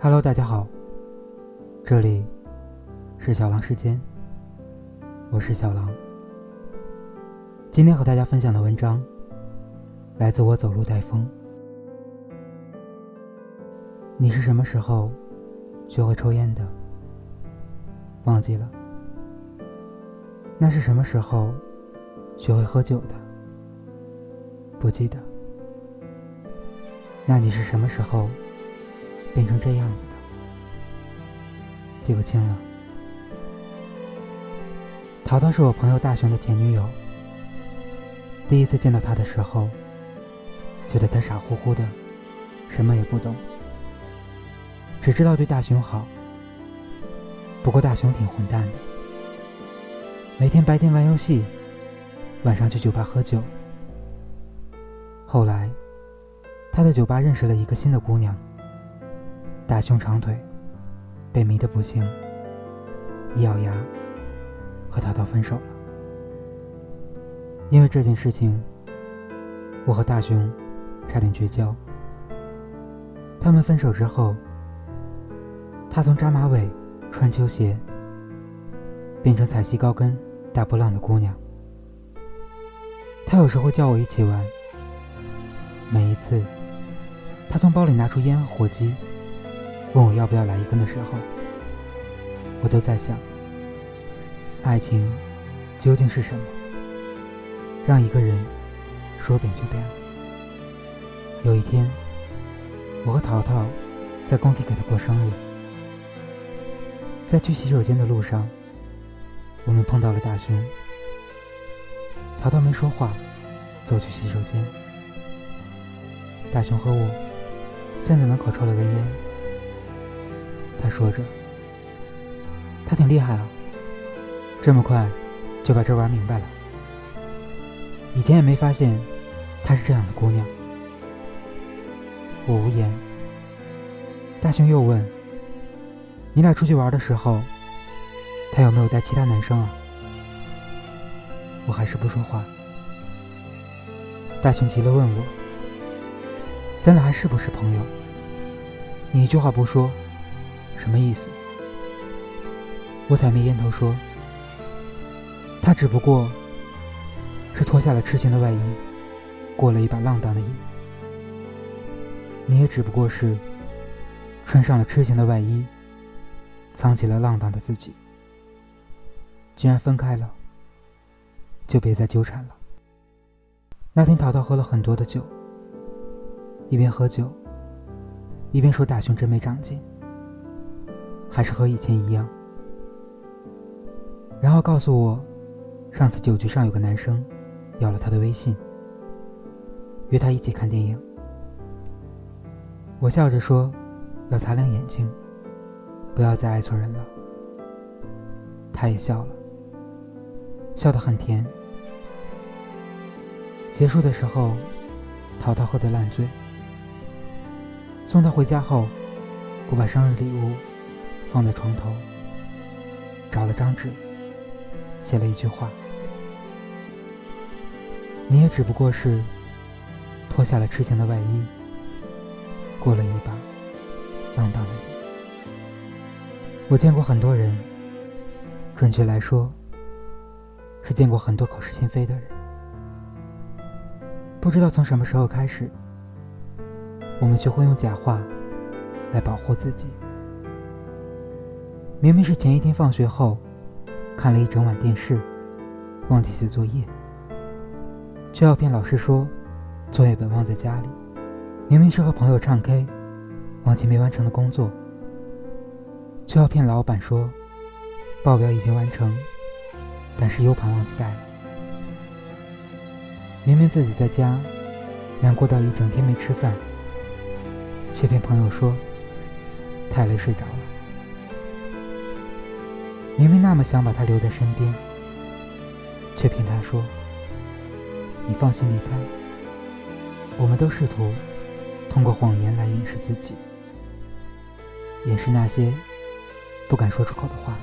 Hello，大家好，这里是小狼时间，我是小狼。今天和大家分享的文章来自我走路带风。你是什么时候学会抽烟的？忘记了。那是什么时候学会喝酒的？不记得。那你是什么时候变成这样子的？记不清了。淘淘是我朋友大雄的前女友。第一次见到他的时候，觉得他傻乎乎的，什么也不懂，只知道对大雄好。不过大雄挺混蛋的，每天白天玩游戏，晚上去酒吧喝酒。后来。他在酒吧认识了一个新的姑娘，大胸长腿，被迷得不行，一咬牙和淘淘分手了。因为这件事情，我和大雄差点绝交。他们分手之后，他从扎马尾、穿球鞋变成踩细高跟、大波浪的姑娘。他有时会叫我一起玩，每一次。他从包里拿出烟和火机，问我要不要来一根的时候，我都在想：爱情究竟是什么？让一个人说变就变。有一天，我和淘淘在工地给他过生日，在去洗手间的路上，我们碰到了大雄。淘淘没说话，走去洗手间。大雄和我。站在门口抽了根烟，他说着：“他挺厉害啊，这么快就把这玩明白了。以前也没发现她是这样的姑娘。”我无言。大雄又问：“你俩出去玩的时候，他有没有带其他男生啊？”我还是不说话。大雄急了问我：“咱俩还是不是朋友？”你一句话不说，什么意思？我采灭烟头说：“他只不过是脱下了痴情的外衣，过了一把浪荡的瘾。你也只不过是穿上了痴情的外衣，藏起了浪荡的自己。既然分开了，就别再纠缠了。”那天，淘淘喝了很多的酒，一边喝酒。一边说：“大雄真没长进，还是和以前一样。”然后告诉我，上次酒局上有个男生要了他的微信，约他一起看电影。我笑着说：“要擦亮眼睛，不要再爱错人了。”他也笑了，笑得很甜。结束的时候，淘淘喝得烂醉。送他回家后，我把生日礼物放在床头，找了张纸，写了一句话：“你也只不过是脱下了痴情的外衣，过了一把浪荡的瘾。”我见过很多人，准确来说，是见过很多口是心非的人。不知道从什么时候开始。我们学会用假话来保护自己。明明是前一天放学后看了一整晚电视，忘记写作业，却要骗老师说作业本忘在家里。明明是和朋友唱 K，忘记没完成的工作，却要骗老板说报表已经完成，但是 U 盘忘记带了。明明自己在家难过到一整天没吃饭。却骗朋友说太累睡着了，明明那么想把他留在身边，却骗他说你放心离开。我们都试图通过谎言来掩饰自己，掩饰那些不敢说出口的话，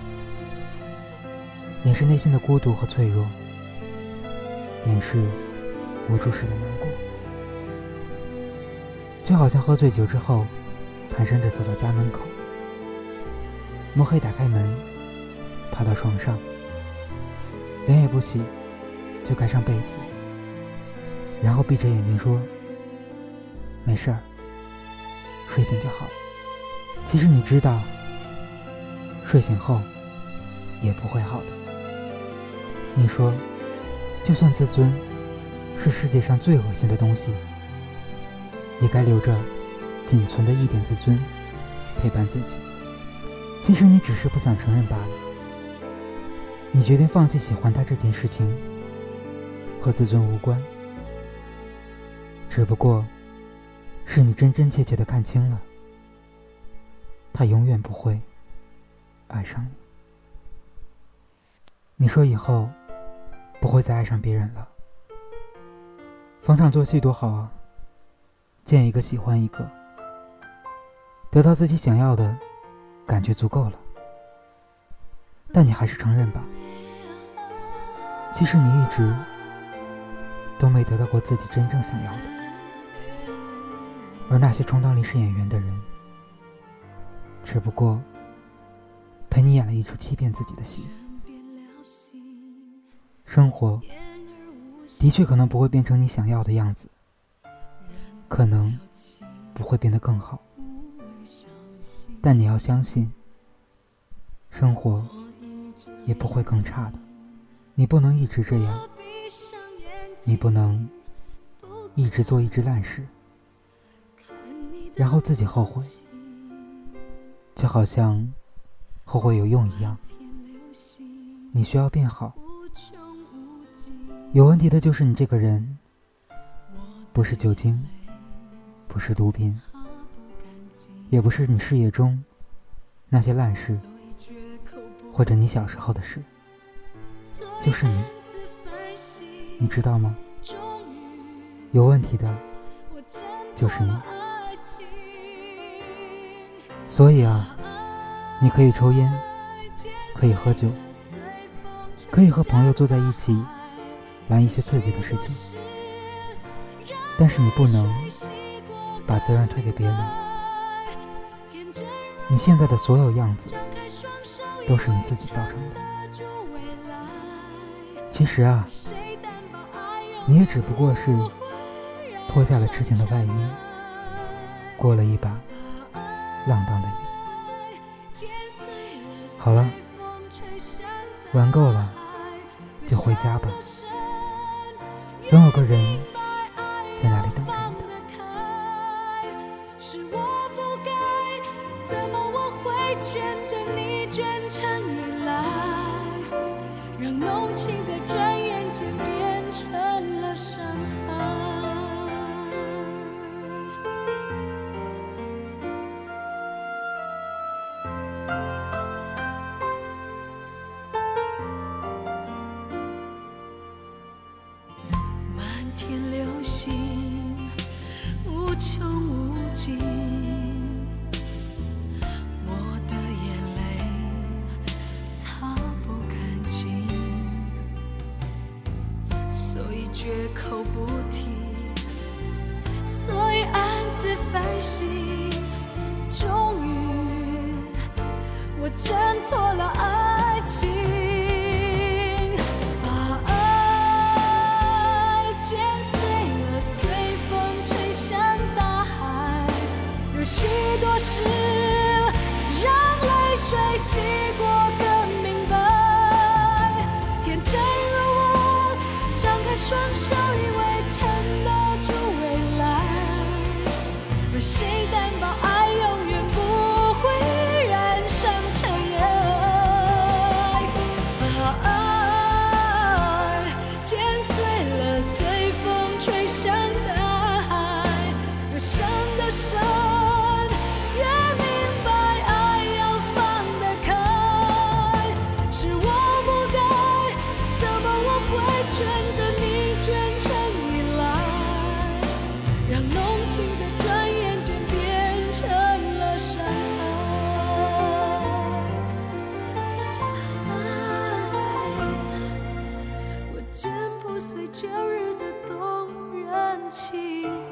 掩饰内心的孤独和脆弱，掩饰无助时的难过。就好像喝醉酒之后，蹒跚着走到家门口，摸黑打开门，爬到床上，脸也不洗，就盖上被子，然后闭着眼睛说：“没事儿，睡醒就好。”其实你知道，睡醒后也不会好的。你说，就算自尊是世界上最恶心的东西，也该留着仅存的一点自尊陪伴自己。其实你只是不想承认罢了。你决定放弃喜欢他这件事情，和自尊无关，只不过是你真真切切的看清了。他永远不会爱上你。你说以后不会再爱上别人了。逢场作戏多好啊！见一个喜欢一个，得到自己想要的感觉足够了。但你还是承认吧，其实你一直都没得到过自己真正想要的。而那些充当历史演员的人。只不过陪你演了一出欺骗自己的戏。生活的确可能不会变成你想要的样子，可能不会变得更好，但你要相信，生活也不会更差的。你不能一直这样，你不能一直做一只烂事，然后自己后悔。就好像后悔有用一样，你需要变好。有问题的就是你这个人，不是酒精，不是毒品，也不是你事业中那些烂事，或者你小时候的事，就是你，你知道吗？有问题的，就是你。所以啊，你可以抽烟，可以喝酒，可以和朋友坐在一起玩一些刺激的事情，但是你不能把责任推给别人。你现在的所有样子都是你自己造成的。其实啊，你也只不过是脱下了痴情的外衣，过了一把。浪荡的瘾。好了，玩够了，就回家吧。总有个人浓情在转眼间变口不提，所以暗自反省。终于，我挣脱了爱情，把爱剪碎了，随风吹向大海。有许多事，让泪水洗过心在转眼间变成了伤害。我剪不碎旧日的动人情。